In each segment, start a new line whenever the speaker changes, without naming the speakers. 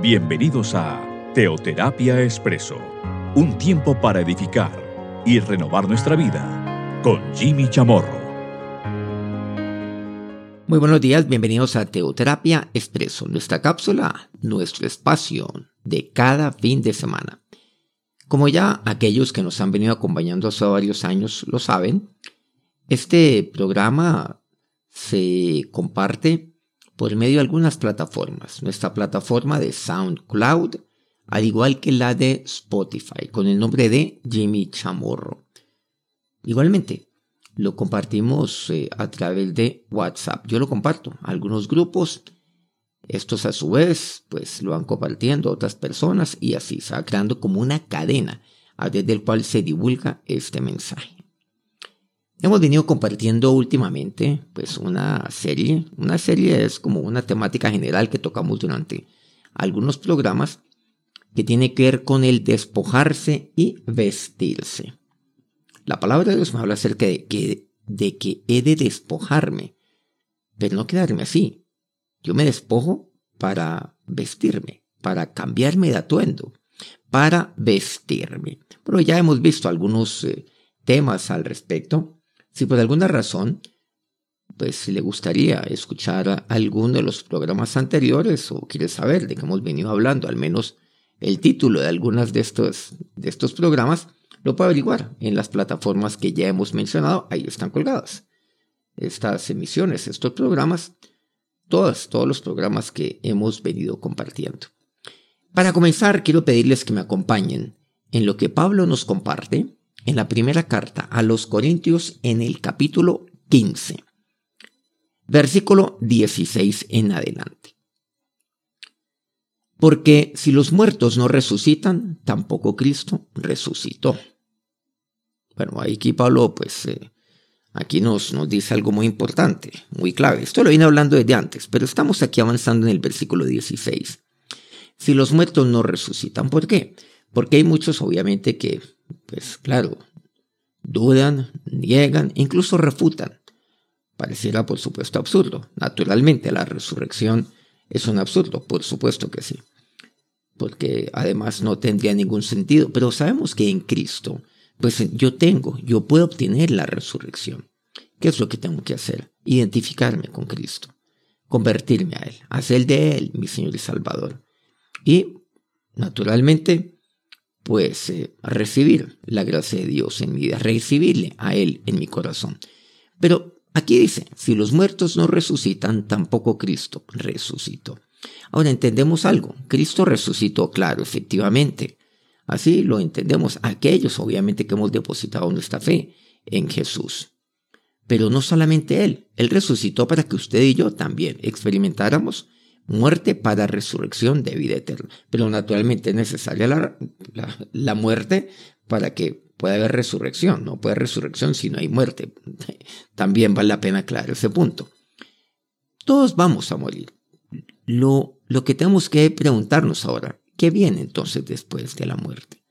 Bienvenidos a Teoterapia Expreso, un tiempo para edificar y renovar nuestra vida con Jimmy Chamorro.
Muy buenos días, bienvenidos a Teoterapia Expreso, nuestra cápsula, nuestro espacio de cada fin de semana. Como ya aquellos que nos han venido acompañando hace varios años lo saben, este programa se comparte por medio de algunas plataformas. Nuestra plataforma de SoundCloud, al igual que la de Spotify, con el nombre de Jimmy Chamorro. Igualmente, lo compartimos eh, a través de WhatsApp. Yo lo comparto a algunos grupos. Estos a su vez, pues lo van compartiendo a otras personas y así se va creando como una cadena a través del cual se divulga este mensaje. Hemos venido compartiendo últimamente pues una serie. Una serie es como una temática general que tocamos durante algunos programas que tiene que ver con el despojarse y vestirse. La palabra de Dios me habla acerca de que, de que he de despojarme, pero no quedarme así. Yo me despojo para vestirme, para cambiarme de atuendo, para vestirme. Pero ya hemos visto algunos eh, temas al respecto si por alguna razón, pues le gustaría escuchar alguno de los programas anteriores o quiere saber de qué hemos venido hablando, al menos el título de algunos de estos, de estos programas, lo puede averiguar en las plataformas que ya hemos mencionado, ahí están colgadas. Estas emisiones, estos programas, todos, todos los programas que hemos venido compartiendo. Para comenzar, quiero pedirles que me acompañen en lo que Pablo nos comparte en la primera carta a los Corintios en el capítulo 15, versículo 16 en adelante. Porque si los muertos no resucitan, tampoco Cristo resucitó. Bueno, aquí Pablo, pues, eh, aquí nos, nos dice algo muy importante, muy clave. Esto lo vine hablando desde antes, pero estamos aquí avanzando en el versículo 16. Si los muertos no resucitan, ¿por qué? Porque hay muchos, obviamente, que pues claro, dudan, niegan, incluso refutan. Pareciera por supuesto absurdo. Naturalmente la resurrección es un absurdo, por supuesto que sí. Porque además no tendría ningún sentido. Pero sabemos que en Cristo, pues yo tengo, yo puedo obtener la resurrección. ¿Qué es lo que tengo que hacer? Identificarme con Cristo, convertirme a Él, hacer de Él mi Señor y Salvador. Y, naturalmente, pues recibir la gracia de Dios en mi vida, recibirle a Él en mi corazón. Pero aquí dice, si los muertos no resucitan, tampoco Cristo resucitó. Ahora entendemos algo, Cristo resucitó, claro, efectivamente. Así lo entendemos aquellos, obviamente, que hemos depositado nuestra fe en Jesús. Pero no solamente Él, Él resucitó para que usted y yo también experimentáramos muerte para resurrección de vida eterna. Pero naturalmente es necesaria la, muerte para que pueda haber resurrección. No puede haber resurrección si no hay muerte. También vale la pena aclarar ese punto. Todos vamos a morir. Lo, lo que tenemos que preguntarnos ahora, ¿qué viene entonces después de la muerte?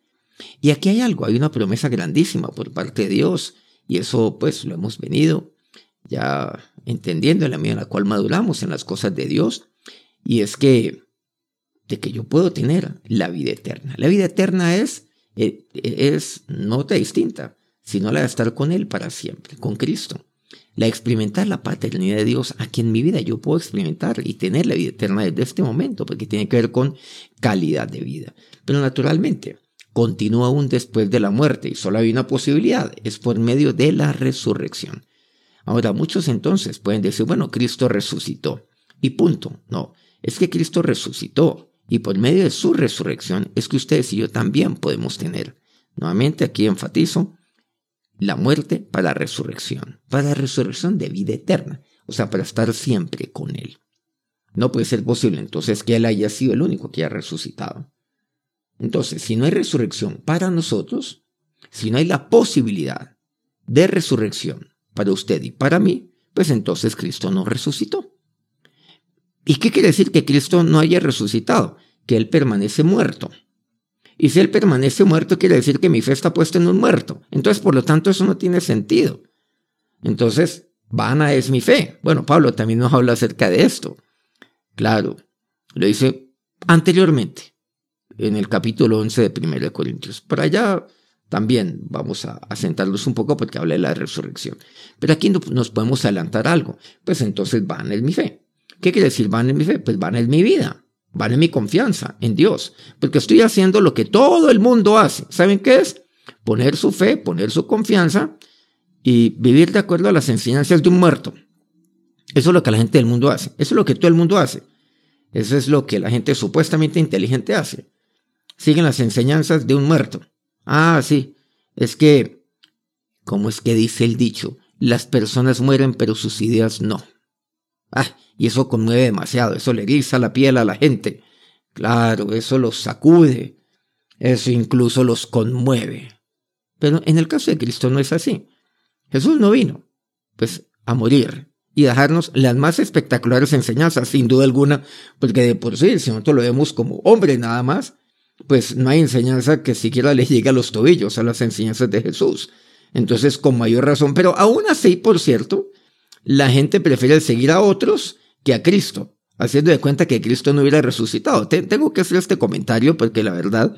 Y aquí hay algo, hay una promesa grandísima por parte de Dios, y eso pues lo hemos venido ya entendiendo en la medida en la cual maduramos en las cosas de Dios, y es que, de que yo puedo tener la vida eterna. La vida eterna es, eh, es, no otra distinta, sino la de estar con Él para siempre, con Cristo. La de experimentar la paternidad de Dios aquí en mi vida. Yo puedo experimentar y tener la vida eterna desde este momento, porque tiene que ver con calidad de vida. Pero naturalmente, continúa aún después de la muerte y solo hay una posibilidad, es por medio de la resurrección. Ahora, muchos entonces pueden decir, bueno, Cristo resucitó y punto. No, es que Cristo resucitó y por medio de su resurrección es que ustedes y yo también podemos tener. Nuevamente aquí enfatizo la muerte para resurrección, para resurrección de vida eterna, o sea, para estar siempre con Él. No puede ser posible entonces que Él haya sido el único que ha resucitado. Entonces, si no hay resurrección para nosotros, si no hay la posibilidad de resurrección para usted y para mí, pues entonces Cristo no resucitó. ¿Y qué quiere decir que Cristo no haya resucitado? Que Él permanece muerto. Y si Él permanece muerto, quiere decir que mi fe está puesta en un muerto. Entonces, por lo tanto, eso no tiene sentido. Entonces, vana es mi fe. Bueno, Pablo también nos habla acerca de esto. Claro, lo dice anteriormente, en el capítulo 11 de 1 Corintios. Por allá también vamos a, sentarnos un poco porque habla de la resurrección. Pero aquí nos podemos adelantar algo. Pues entonces van en mi fe. ¿Qué quiere decir van en mi fe? Pues van en mi vida. Van en mi confianza en Dios. Porque estoy haciendo lo que todo el mundo hace. ¿Saben qué es? Poner su fe, poner su confianza y vivir de acuerdo a las enseñanzas de un muerto. Eso es lo que la gente del mundo hace. Eso es lo que todo el mundo hace. Eso es lo que la gente supuestamente inteligente hace. Siguen las enseñanzas de un muerto. Ah, sí. Es que, ¿cómo es que dice el dicho? Las personas mueren, pero sus ideas no. Ah, y eso conmueve demasiado. Eso le eriza la piel a la gente. Claro, eso los sacude. Eso incluso los conmueve. Pero en el caso de Cristo no es así. Jesús no vino, pues, a morir y dejarnos las más espectaculares enseñanzas, sin duda alguna, porque de por sí, si nosotros lo vemos como hombre nada más, pues no hay enseñanza que siquiera le llegue a los tobillos a las enseñanzas de Jesús. Entonces, con mayor razón, pero aún así, por cierto, la gente prefiere seguir a otros que a Cristo, haciendo de cuenta que Cristo no hubiera resucitado. tengo que hacer este comentario porque la verdad,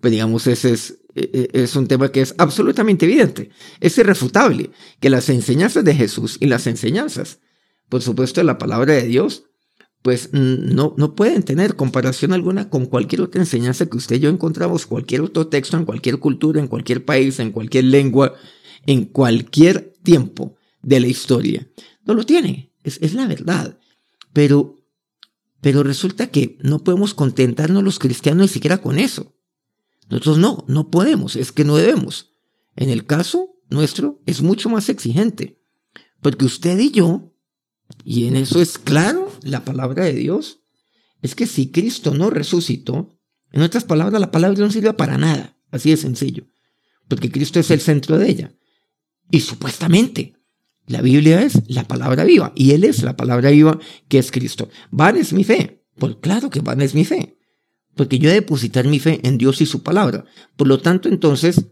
pues digamos, ese es, e, e, es un tema que es absolutamente evidente, es irrefutable, que las enseñanzas de Jesús y las enseñanzas, por supuesto, de la palabra de Dios, pues no, no pueden tener comparación alguna con cualquier otra enseñanza que usted y yo encontramos, cualquier otro texto, en cualquier cultura, en cualquier país, en cualquier lengua, en cualquier tiempo de la historia. No lo tiene, es, es la verdad. Pero, pero resulta que no podemos contentarnos los cristianos ni siquiera con eso. Nosotros no, no podemos, es que no debemos. En el caso nuestro es mucho más exigente, porque usted y yo, y en eso es claro la palabra de Dios, es que si Cristo no resucitó, en otras palabras, la palabra no sirve para nada, así de sencillo, porque Cristo es el centro de ella. Y supuestamente, la Biblia es la palabra viva, y Él es la palabra viva que es Cristo. Van es mi fe, pues claro que van es mi fe porque yo he de depositar mi fe en Dios y su palabra. Por lo tanto, entonces,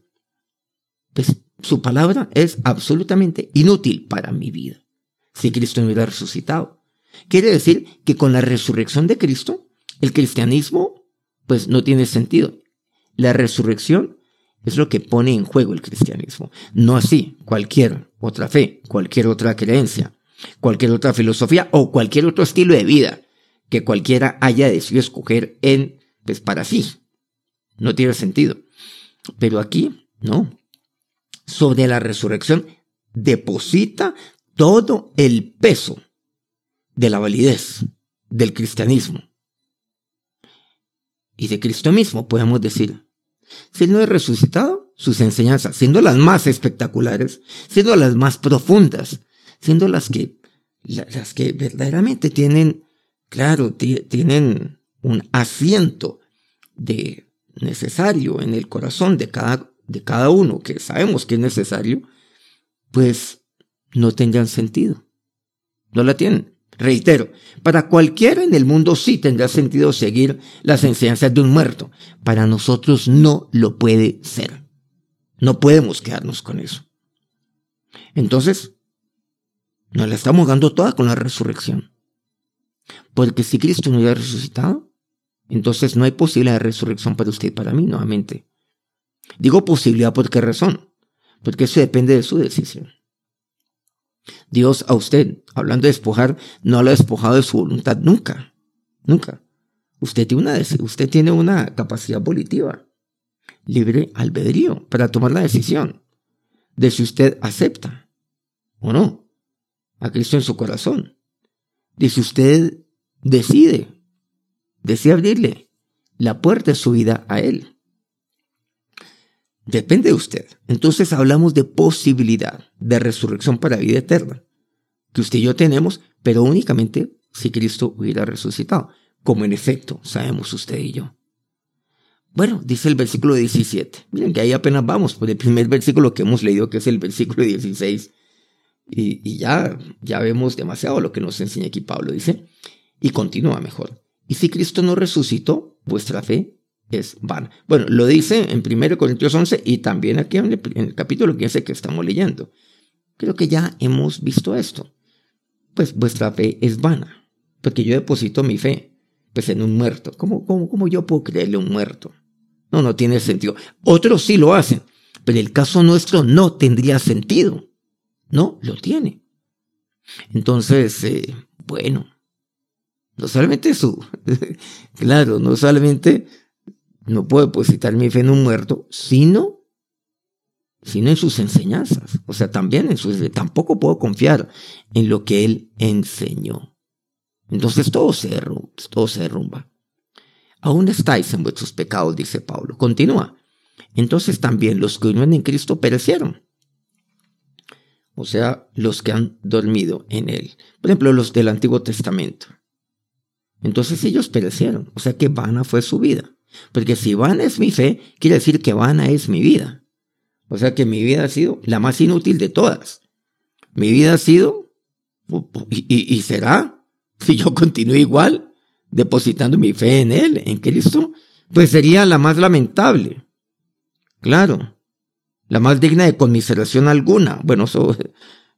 pues su palabra es absolutamente inútil para mi vida si Cristo no hubiera resucitado. Quiere decir que con la resurrección de Cristo, el cristianismo, pues no tiene sentido. La resurrección es lo que pone en juego el cristianismo. No así cualquier otra fe, cualquier otra creencia, cualquier otra filosofía o cualquier otro estilo de vida que cualquiera haya decidido escoger en pues para sí. No tiene sentido. Pero aquí, no. Sobre la resurrección deposita todo el peso de la validez del cristianismo. Y de Cristo mismo podemos decir, si no es resucitado, sus enseñanzas, siendo las más espectaculares, siendo las más profundas, siendo las que, las que verdaderamente tienen, claro, tienen un asiento de necesario en el corazón de cada, de cada uno, que sabemos que es necesario, pues no tendrán sentido. No la tienen. Reitero, para cualquiera en el mundo sí tendrá sentido seguir las enseñanzas de un muerto. Para nosotros no lo puede ser. No podemos quedarnos con eso. Entonces, nos la estamos dando toda con la resurrección. Porque si Cristo no hubiera resucitado, entonces no hay posibilidad de resurrección para usted y para mí nuevamente. Digo posibilidad por qué razón. Porque eso depende de su decisión. Dios a usted, hablando de despojar, no lo ha despojado de su voluntad nunca. Nunca. Usted tiene una, usted tiene una capacidad volitiva, libre albedrío, para tomar la decisión de si usted acepta o no a Cristo en su corazón. De si usted decide, decide abrirle la puerta de su vida a Él. Depende de usted. Entonces hablamos de posibilidad de resurrección para vida eterna, que usted y yo tenemos, pero únicamente si Cristo hubiera resucitado, como en efecto sabemos usted y yo. Bueno, dice el versículo 17. Miren que ahí apenas vamos por el primer versículo que hemos leído, que es el versículo 16. Y, y ya, ya vemos demasiado lo que nos enseña aquí Pablo. Dice, y continúa mejor. Y si Cristo no resucitó, vuestra fe es vana. Bueno, lo dice en 1 Corintios 11 y también aquí en el, capítulo 15 que estamos leyendo. Creo que ya hemos visto esto. Pues vuestra fe es vana, porque yo deposito mi fe pues en un muerto. ¿Cómo, cómo, cómo yo puedo creerle a un muerto? No, no tiene sentido. Otros sí lo hacen, pero el caso nuestro no tendría sentido. No, lo tiene. Entonces, eh, bueno, no solamente su, claro, no solamente no puedo depositar mi fe en un muerto, sino, sino en sus enseñanzas. O sea, también en sus, tampoco puedo confiar en lo que él enseñó. Entonces todo se derrumba. Aún estáis en vuestros pecados, dice Pablo. Continúa. Entonces también los que viven en Cristo perecieron. O sea, los que han dormido en él. Por ejemplo, los del Antiguo Testamento. Entonces ellos perecieron. O sea que vana fue su vida. Porque si vana es mi fe, quiere decir que vana es mi vida. O sea que mi vida ha sido la más inútil de todas. Mi vida ha sido, y, será, si yo continúo igual, depositando mi fe en Él, en Cristo, pues sería la más lamentable. Claro, la más digna de conmiseración alguna. Bueno, eso,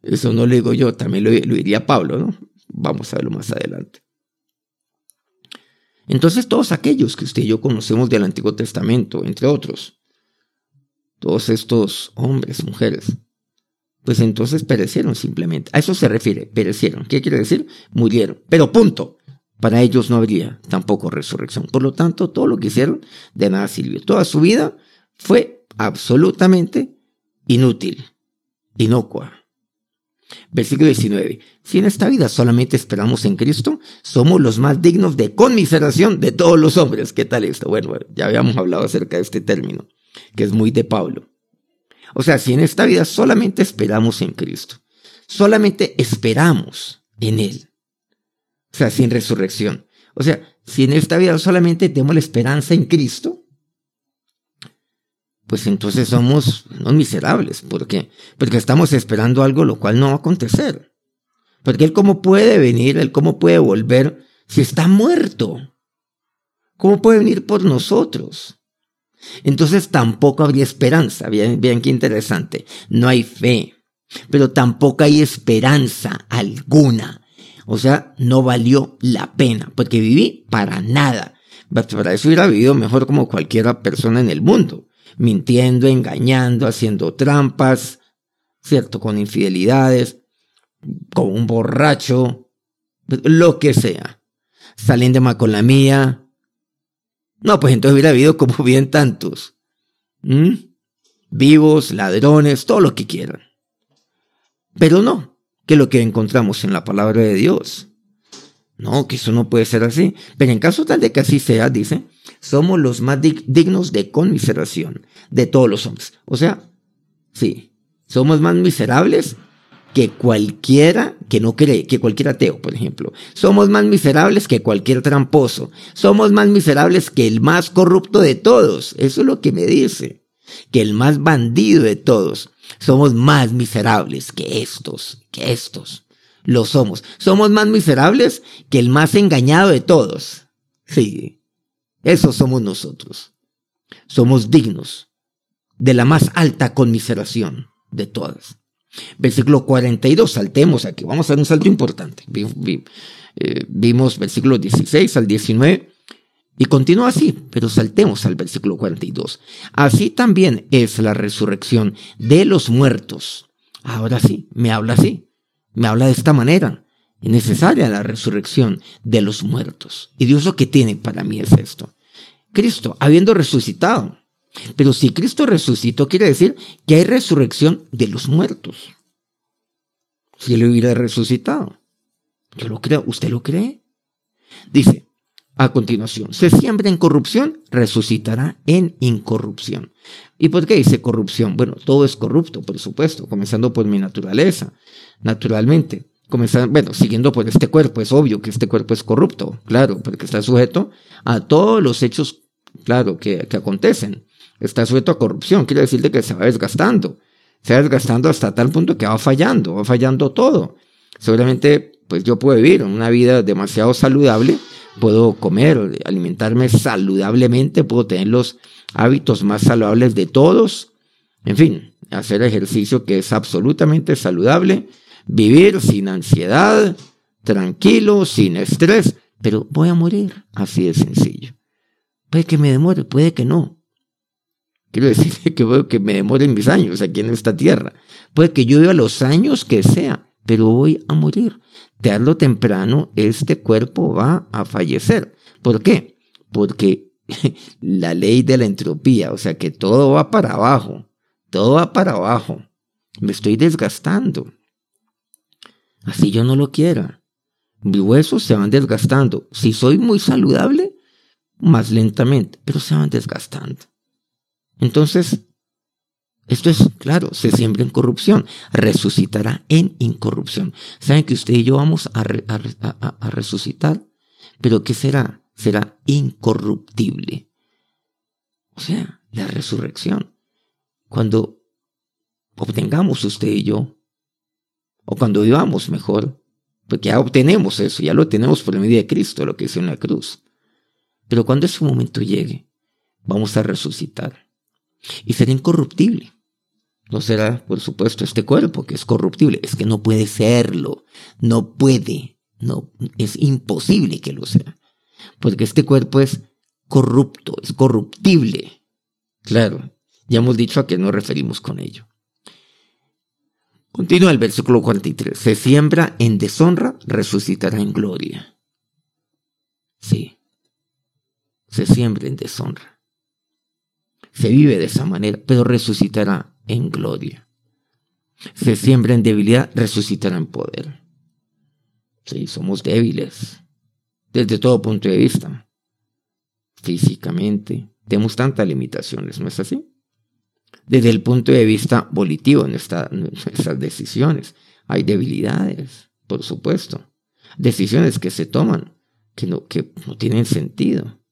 eso no lo digo yo, también lo, lo diría Pablo, ¿no? Vamos a verlo más adelante. Entonces todos aquellos que usted y yo conocemos del Antiguo Testamento, entre otros, todos estos hombres, mujeres, pues entonces perecieron simplemente. A eso se refiere, perecieron. ¿Qué quiere decir? Murieron. Pero punto. Para ellos no habría tampoco resurrección. Por lo tanto, todo lo que hicieron de nada sirvió. Toda su vida fue absolutamente inútil, inocua. Versículo 19. Si en esta vida solamente esperamos en Cristo, somos los más dignos de conmiseración de todos los hombres. ¿Qué tal esto? Bueno, ya habíamos hablado acerca de este término, que es muy de Pablo. O sea, si en esta vida solamente esperamos en Cristo, solamente esperamos en Él, o sea, sin resurrección. O sea, si en esta vida solamente tenemos la esperanza en Cristo, pues entonces somos unos miserables. ¿Por qué? Porque estamos esperando algo lo cual no va a acontecer. Porque Él cómo puede venir, Él cómo puede volver si está muerto. ¿Cómo puede venir por nosotros? Entonces tampoco habría esperanza. Bien, bien, qué interesante. No hay fe, pero tampoco hay esperanza alguna. O sea, no valió la pena, porque viví para nada. Para eso hubiera vivido mejor como cualquier persona en el mundo mintiendo, engañando, haciendo trampas, ¿cierto? Con infidelidades, con un borracho, lo que sea. Saliendo mal con la mía. No, pues entonces hubiera habido como bien tantos. Vivos, ladrones, todo lo que quieran. Pero no, que lo que encontramos en la palabra de Dios. No, que eso no puede ser así. Pero en caso tal de que así sea, dice, somos los más dignos de conmiseración de todos los hombres. O sea, sí, somos más miserables que cualquiera que no cree, que cualquier ateo, por ejemplo. Somos más miserables que cualquier tramposo. Somos más miserables que el más corrupto de todos. Eso es lo que me dice. Que el más bandido de todos. Somos más miserables que estos, que estos. Lo somos. Somos más miserables que el más engañado de todos. Sí. Esos somos nosotros. Somos dignos de la más alta conmiseración de todas. Versículo 42, saltemos aquí, vamos a dar un salto importante. Eh, vimos versículo 16 al 19 y continúa así, pero saltemos al versículo 42. Así también es la resurrección de los muertos. Ahora sí, me habla así, me habla de esta manera. Es necesaria la resurrección de los muertos. Y Dios lo que tiene para mí es esto. Cristo, habiendo resucitado. Pero si Cristo resucitó, quiere decir que hay resurrección de los muertos. Si él hubiera resucitado. Yo lo creo. ¿Usted lo cree? Dice, a continuación, se siembra en corrupción, resucitará en incorrupción. ¿Y por qué dice corrupción? Bueno, todo es corrupto, por supuesto, comenzando por mi naturaleza, naturalmente. Comenzando, bueno, siguiendo por este cuerpo, es obvio que este cuerpo es corrupto, claro, porque está sujeto a todos los hechos claro, que, que acontecen. Está sujeto a corrupción, quiere decir que se va desgastando. Se va desgastando hasta tal punto que va fallando, va fallando todo. Seguramente, pues yo puedo vivir una vida demasiado saludable, puedo comer, alimentarme saludablemente, puedo tener los hábitos más saludables de todos. En fin, hacer ejercicio que es absolutamente saludable, vivir sin ansiedad, tranquilo, sin estrés, pero voy a morir, así de sencillo. Puede que me demore, puede que no. Quiero decir que que me demoren mis años aquí en esta tierra. Puede que yo viva los años que sea, pero voy a morir. Tarde o temprano este cuerpo va a fallecer. ¿Por qué? Porque la ley de la entropía, o sea que todo va para abajo, todo va para abajo. Me estoy desgastando. Así yo no lo quiera. Mis huesos se van desgastando. Si soy muy saludable, más lentamente, pero se van desgastando. Entonces, esto es claro, se siembra en corrupción, resucitará en incorrupción. Saben que usted y yo vamos a, resucitar, pero ¿qué será? Será incorruptible. O sea, la resurrección. Cuando obtengamos usted y yo, o cuando vivamos mejor, porque ya obtenemos eso, ya lo tenemos por medio de Cristo, lo que es en la cruz. Pero cuando ese momento llegue, vamos a resucitar y será incorruptible. No será, por supuesto, este cuerpo que es corruptible. Es que no puede serlo. No puede. No, es imposible que lo sea. Porque este cuerpo es corrupto, es corruptible. Claro, ya hemos dicho a qué nos referimos con ello. Continúa el versículo 43. Se siembra en deshonra, resucitará en gloria. Sí. Se siembra en deshonra. Se vive de esa manera, pero resucitará en gloria. Se siembra en debilidad, resucitará en poder. Sí, somos débiles desde todo punto de vista. Físicamente, tenemos tantas limitaciones, ¿no es así? Desde el punto de vista volitivo en nuestras decisiones, hay debilidades, por supuesto. Decisiones que se toman que no, que no tienen sentido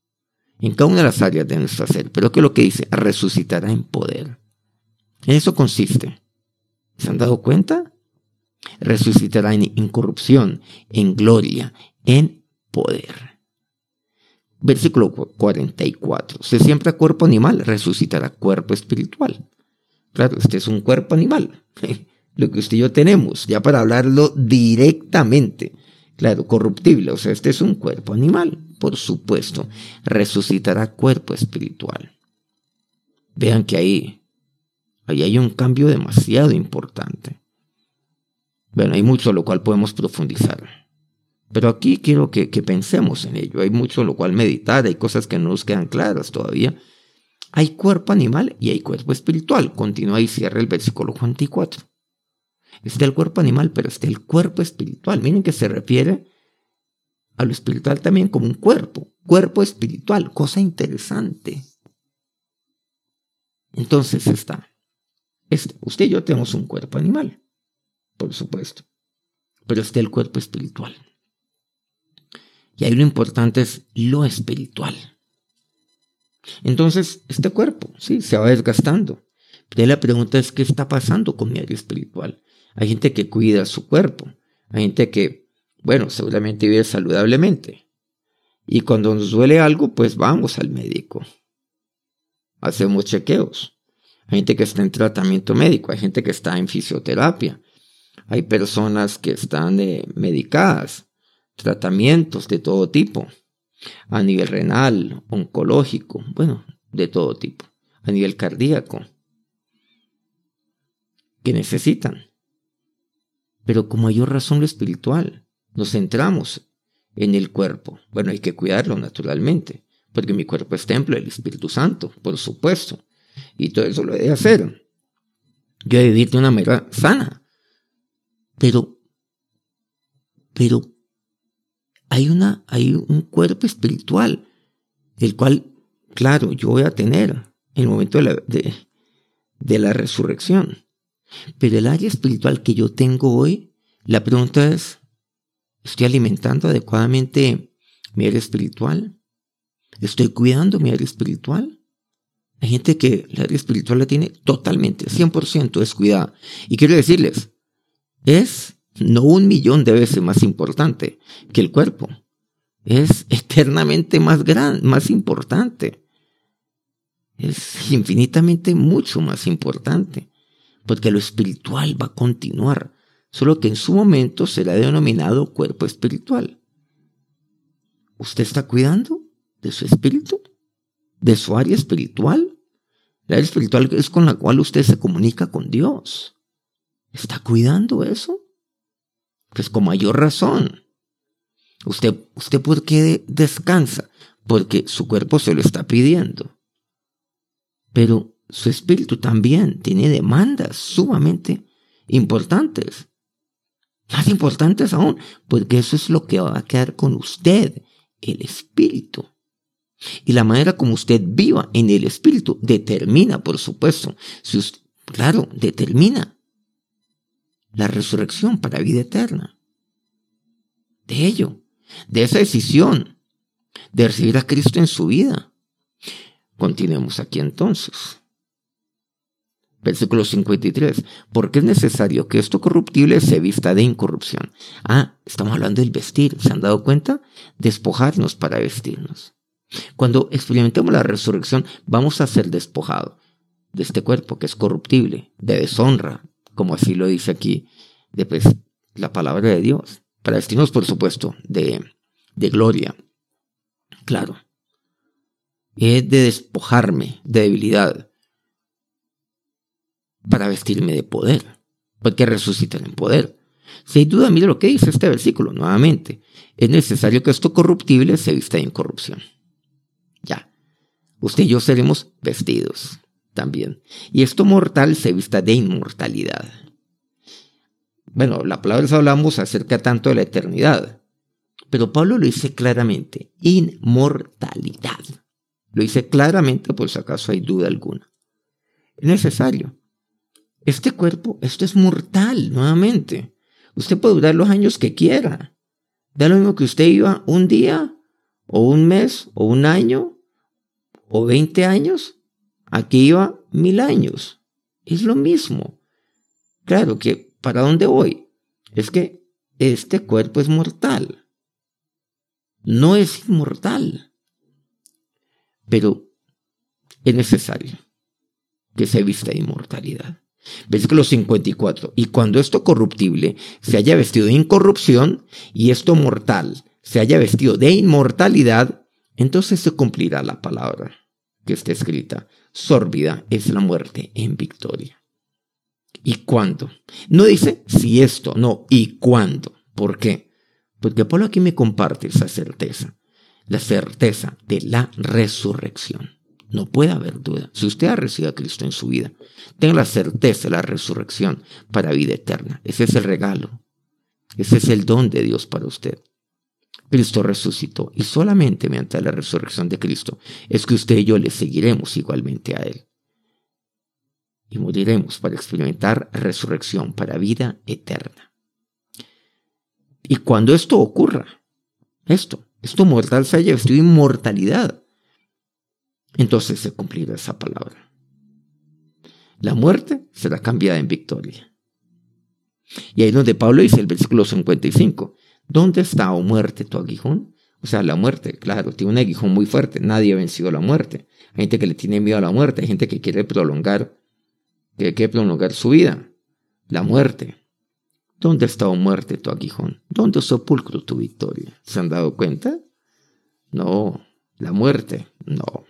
en cada una de las áreas de nuestro ser. Pero que lo que dice, resucitará en poder. En eso consiste. ¿Se han dado cuenta? Resucitará en incorrupción, en gloria, en poder. Versículo 44. Se siembra cuerpo animal, resucitará cuerpo espiritual. Claro, este es un cuerpo animal. Lo que usted y yo tenemos, ya para hablarlo directamente. Claro, corruptible, o sea, este es un cuerpo animal, por supuesto. Resucitará cuerpo espiritual. Vean que ahí, ahí hay un cambio demasiado importante. Bueno, hay mucho lo cual podemos profundizar. Pero aquí quiero que, que, pensemos en ello. Hay mucho lo cual meditar, hay cosas que no nos quedan claras todavía. Hay cuerpo animal y hay cuerpo espiritual. Continúa y cierra el versículo 24. Está el cuerpo animal, pero está el cuerpo espiritual. Miren que se refiere a lo espiritual también como un cuerpo, cuerpo espiritual, cosa interesante. Entonces está, este, usted y yo tenemos un cuerpo animal, por supuesto, pero está el cuerpo espiritual. Y ahí lo importante es lo espiritual. Entonces, este cuerpo, sí, se va desgastando. Pero la pregunta es, ¿qué está pasando con mi área espiritual? Hay gente que cuida su cuerpo. Hay gente que, bueno, seguramente vive saludablemente. Y cuando nos duele algo, pues vamos al médico. Hacemos chequeos. Hay gente que está en tratamiento médico, hay gente que está en fisioterapia. Hay personas que están eh, medicadas, tratamientos de todo tipo, a nivel renal, oncológico, bueno, de todo tipo, a nivel cardíaco, que necesitan pero con mayor razón lo espiritual. Nos centramos en el cuerpo. Bueno, hay que cuidarlo naturalmente, porque mi cuerpo es templo del Espíritu Santo, por supuesto. Y todo eso lo he de hacer. Yo he de vivir de una manera sana. Pero, pero hay, una, hay un cuerpo espiritual, el cual, claro, yo voy a tener en el momento de la, de la resurrección. Pero el área espiritual que yo tengo hoy, la pregunta es, ¿estoy alimentando adecuadamente mi área espiritual? ¿Estoy cuidando mi área espiritual? Hay gente que la área espiritual la tiene totalmente, 100% descuidada. Y quiero decirles, es no un millón de veces más importante que el cuerpo. Es eternamente más grande, más importante. Es infinitamente mucho más importante porque lo espiritual va a continuar, solo que en su momento será denominado cuerpo espiritual. ¿Usted está cuidando de su espíritu? ¿De su área espiritual? La área espiritual es con la cual usted se comunica con Dios. ¿Está cuidando eso? Pues con mayor razón. Usted, usted ¿por qué descansa? Porque su cuerpo se lo está pidiendo. Pero su espíritu también tiene demandas sumamente importantes. Más importantes aún, porque eso es lo que va a quedar con usted, el espíritu. Y la manera como usted viva en el espíritu determina, por supuesto, si usted, claro, determina la resurrección para vida eterna. De ello, de esa decisión de recibir a Cristo en su vida. Continuemos aquí entonces. Versículo 53. Porque es necesario que esto corruptible se vista de incorrupción. Ah, estamos hablando del vestir. ¿Se han dado cuenta? Despojarnos para vestirnos. Cuando experimentemos la resurrección, vamos a ser despojados de este cuerpo que es corruptible, de deshonra, como así lo dice aquí de pues, la palabra de Dios. Para vestirnos, por supuesto, de, de gloria. Claro. Es de despojarme de debilidad para vestirme de poder, porque resucitan en poder. Si hay duda, mire lo que dice este versículo nuevamente. Es necesario que esto corruptible se vista de incorrupción. Ya. Usted y yo seremos vestidos también. Y esto mortal se vista de inmortalidad. Bueno, la palabra hablamos acerca tanto de la eternidad. Pero Pablo lo dice claramente, inmortalidad. Lo dice claramente por si acaso hay duda alguna. Es necesario. Este cuerpo, esto es mortal, nuevamente. Usted puede durar los años que quiera. Da lo mismo que usted iba un día, o un mes, o un año, o veinte años. Aquí iba mil años. Es lo mismo. Claro que, ¿para dónde voy? Es que este cuerpo es mortal. No es inmortal. Pero es necesario que se vista inmortalidad. Versículo 54. Y cuando esto corruptible se haya vestido de incorrupción y esto mortal se haya vestido de inmortalidad, entonces se cumplirá la palabra que está escrita. Sórbida es la muerte en victoria. ¿Y cuándo? No dice si esto, no, ¿y cuándo? ¿Por qué? Porque Pablo aquí me comparte esa certeza, la certeza de la resurrección. No puede haber duda. Si usted ha recibido a Cristo en su vida, tenga la certeza de la resurrección para vida eterna. Ese es el regalo. Ese es el don de Dios para usted. Cristo resucitó y solamente mediante la resurrección de Cristo es que usted y yo le seguiremos igualmente a Él. Y moriremos para experimentar resurrección para vida eterna. Y cuando esto ocurra, esto, esto mortal se haya vestido inmortalidad, entonces se cumplirá esa palabra. La muerte será cambiada en victoria. Y ahí donde Pablo dice el versículo 55, ¿dónde está, o oh muerte, tu aguijón? O sea, la muerte, claro, tiene un aguijón muy fuerte, nadie ha vencido la muerte. Hay gente que le tiene miedo a la muerte, hay gente que quiere prolongar, que quiere prolongar su vida. La muerte. ¿Dónde está, oh muerte, tu aguijón? ¿Dónde, sepulcro, tu victoria? ¿Se han dado cuenta? No, la muerte, no.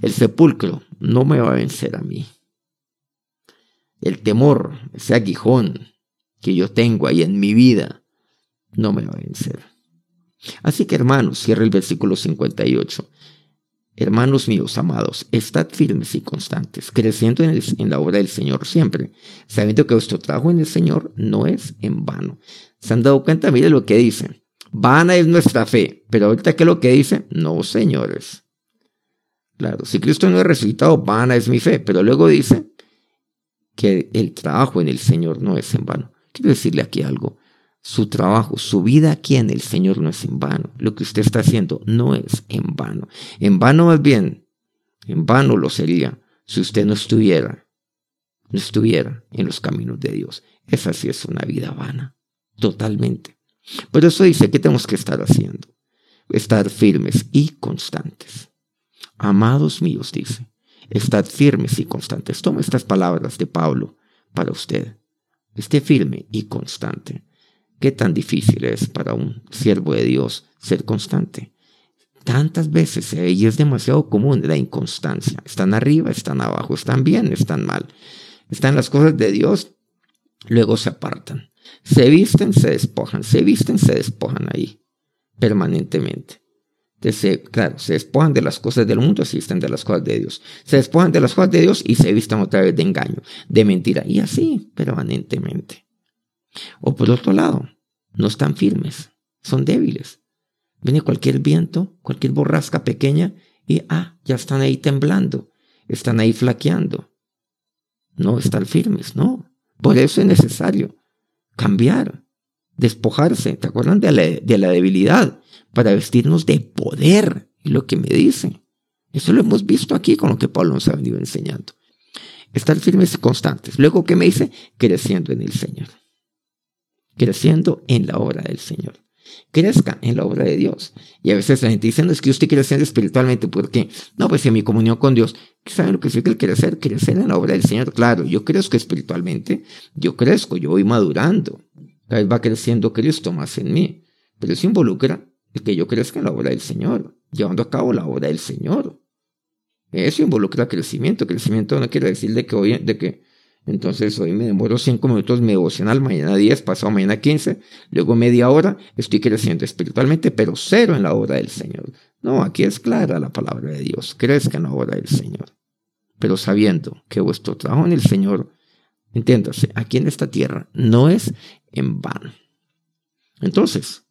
El sepulcro no me va a vencer a mí. El temor, ese aguijón que yo tengo ahí en mi vida, no me va a vencer. Así que hermanos, cierra el versículo 58. Hermanos míos amados, estad firmes y constantes, creciendo en, la obra del Señor siempre, sabiendo que vuestro trabajo en el Señor no es en vano. ¿Se han dado cuenta? Mire lo que dice. Vana es nuestra fe, pero ahorita qué es lo que dice? No, señores. Claro, si Cristo no es resucitado, vana es mi fe, pero luego dice que el trabajo en el Señor no es en vano. Quiero decirle aquí algo. Su trabajo, su vida aquí en el Señor no es en vano. Lo que usted está haciendo no es en vano. En vano más bien, en vano lo sería si usted no estuviera, no estuviera en los caminos de Dios. Esa sí es una vida vana, totalmente. Por eso dice que tenemos que estar haciendo. Estar firmes y constantes. Amados míos, dice, estad firmes y constantes. Toma estas palabras de Pablo para usted. Esté firme y constante. Qué tan difícil es para un siervo de Dios ser constante. tantas veces y es demasiado común la inconstancia. Están arriba, están abajo, están bien, están mal. Están las cosas de Dios, luego se apartan. Se visten, se despojan, se visten, se despojan ahí, permanentemente. Entonces, claro, se despojan de las cosas del mundo, se visten de las cosas de Dios. Se despojan de las cosas de Dios y se visten otra vez de engaño, de mentira, y así permanentemente. O por otro lado, no están firmes, son débiles. Viene cualquier viento, cualquier borrasca pequeña y, ah, ya están ahí temblando, están ahí flaqueando. No están firmes, no. Por eso es necesario cambiar, despojarse. ¿Te acuerdan de la, de la debilidad? Para vestirnos de poder, y lo que me dice. Eso lo hemos visto aquí con lo que Pablo nos ha venido enseñando. Estar firmes y constantes. Luego, ¿qué me dice? Creciendo en el Señor. Creciendo en la obra del Señor crezca en la obra de Dios. Y a veces la gente dice, no, es que usted quiere ser espiritualmente, ¿por qué? No, pues en mi comunión con Dios. ¿Saben lo que significa el crecer? Crecer en la obra del Señor. Claro, yo crezco espiritualmente, yo crezco, yo voy madurando. Cada vez va creciendo Cristo más en mí. Pero eso involucra el que yo crezca en la obra del Señor, llevando a cabo la obra del Señor. Eso involucra crecimiento. Crecimiento no quiere decir de que, hoy, de que entonces hoy me demoro 5 minutos mi devocional, mañana 10, pasado mañana 15, luego media hora, estoy creciendo espiritualmente, pero cero en la obra del Señor. No, aquí es clara la palabra de Dios, crezca en la obra del Señor. Pero sabiendo que vuestro trabajo en el Señor, entiéndase, aquí en esta tierra, no es en vano. Entonces,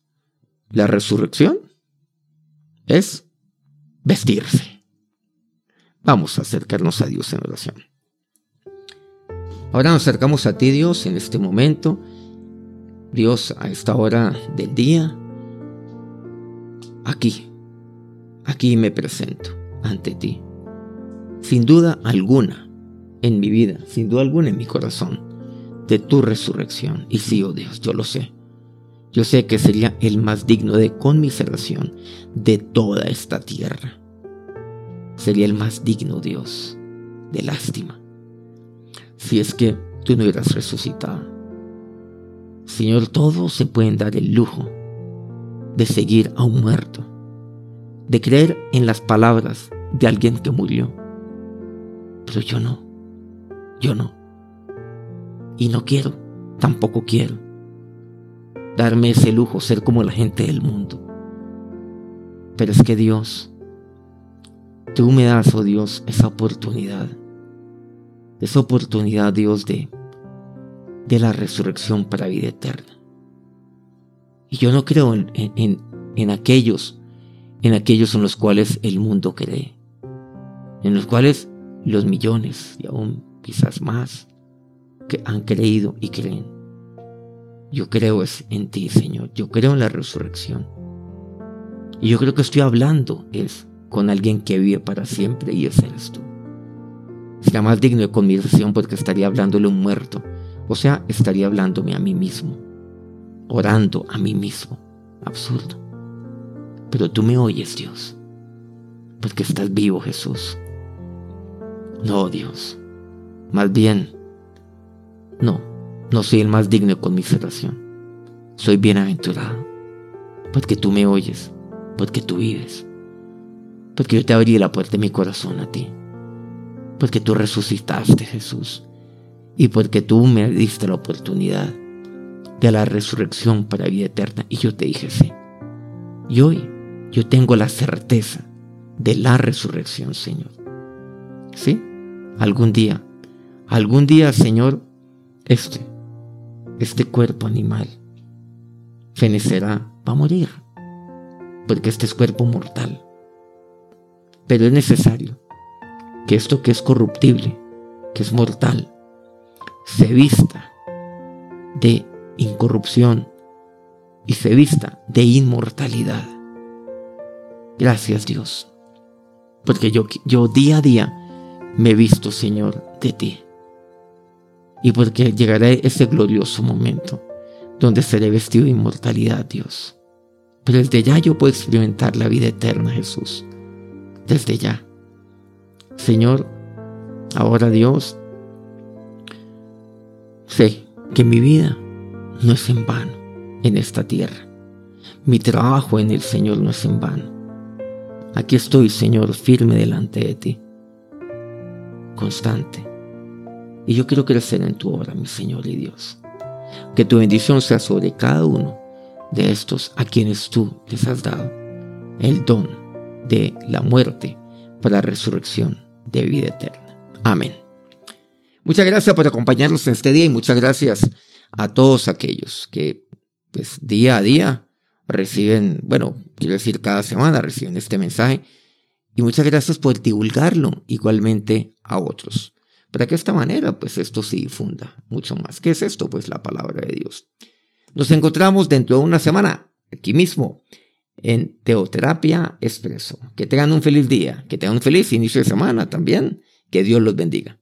la resurrección es vestirse. Vamos a acercarnos a Dios en oración. Ahora nos acercamos a ti, Dios, en este momento. Dios, a esta hora del día, aquí, aquí me presento ante ti. Sin duda alguna en mi vida, sin duda alguna en mi corazón, de tu resurrección. Y sí, oh Dios, yo lo sé. Yo sé que sería el más digno de conmiseración de toda esta tierra. Sería el más digno, Dios, de lástima si es que tú no hubieras resucitado. Señor, todos se pueden dar el lujo de seguir a un muerto, de creer en las palabras de alguien que murió. Pero yo no, yo no. Y no quiero, tampoco quiero darme ese lujo, ser como la gente del mundo. Pero es que Dios, tú me das, oh Dios, esa oportunidad esa oportunidad, Dios, de, de la resurrección para vida eterna. Y yo no creo en, en, en aquellos, en aquellos en los cuales el mundo cree, en los cuales los millones y aún quizás más que han creído y creen. Yo creo es en ti, Señor. Yo creo en la resurrección. Y yo creo que estoy hablando es con alguien que vive para siempre y ese eres tú. Sería más digno de conversación porque estaría hablándole un muerto. O sea, estaría hablándome a mí mismo. Orando a mí mismo. Absurdo. Pero tú me oyes, Dios. Porque estás vivo, Jesús. No, Dios. Más bien, no, no soy el más digno de conmiseración. Soy bienaventurado. Porque tú me oyes. Porque tú vives. Porque yo te abrí la puerta de mi corazón a ti porque tú resucitaste, Jesús, y porque tú me diste la oportunidad de la resurrección para vida eterna. Y yo te dije sí. Y hoy yo tengo la certeza de la resurrección, Señor. ¿Sí? Algún día, algún día, Señor, este, este cuerpo animal fenecerá, va a morir, porque este es cuerpo mortal. Pero es necesario que esto que es corruptible, que es mortal, se vista de incorrupción y se vista de inmortalidad. Gracias Dios, porque yo, yo día a día me visto, Señor, de ti. Y porque llegará ese glorioso momento donde seré vestido de inmortalidad, Dios. Pero desde ya yo puedo experimentar la vida eterna, Jesús. Desde ya. Señor, ahora Dios, sé que mi vida no es en vano en esta tierra. Mi trabajo en el Señor no es en vano. Aquí estoy, Señor, firme delante de ti, constante. Y yo quiero crecer en tu obra, mi Señor y Dios. Que tu bendición sea sobre cada uno de estos a quienes tú les has dado el don de la muerte para resurrección de vida eterna. Amén. Muchas gracias por acompañarnos en este día y muchas gracias a todos aquellos que pues día a día reciben, bueno, quiero decir cada semana reciben este mensaje y muchas gracias por divulgarlo igualmente a otros. Para que de esta manera pues esto se difunda mucho más. ¿Qué es esto? Pues la palabra de Dios. Nos encontramos dentro de una semana aquí mismo en Teoterapia Expreso. Que tengan un feliz día, que tengan un feliz inicio de semana también. Que Dios los bendiga.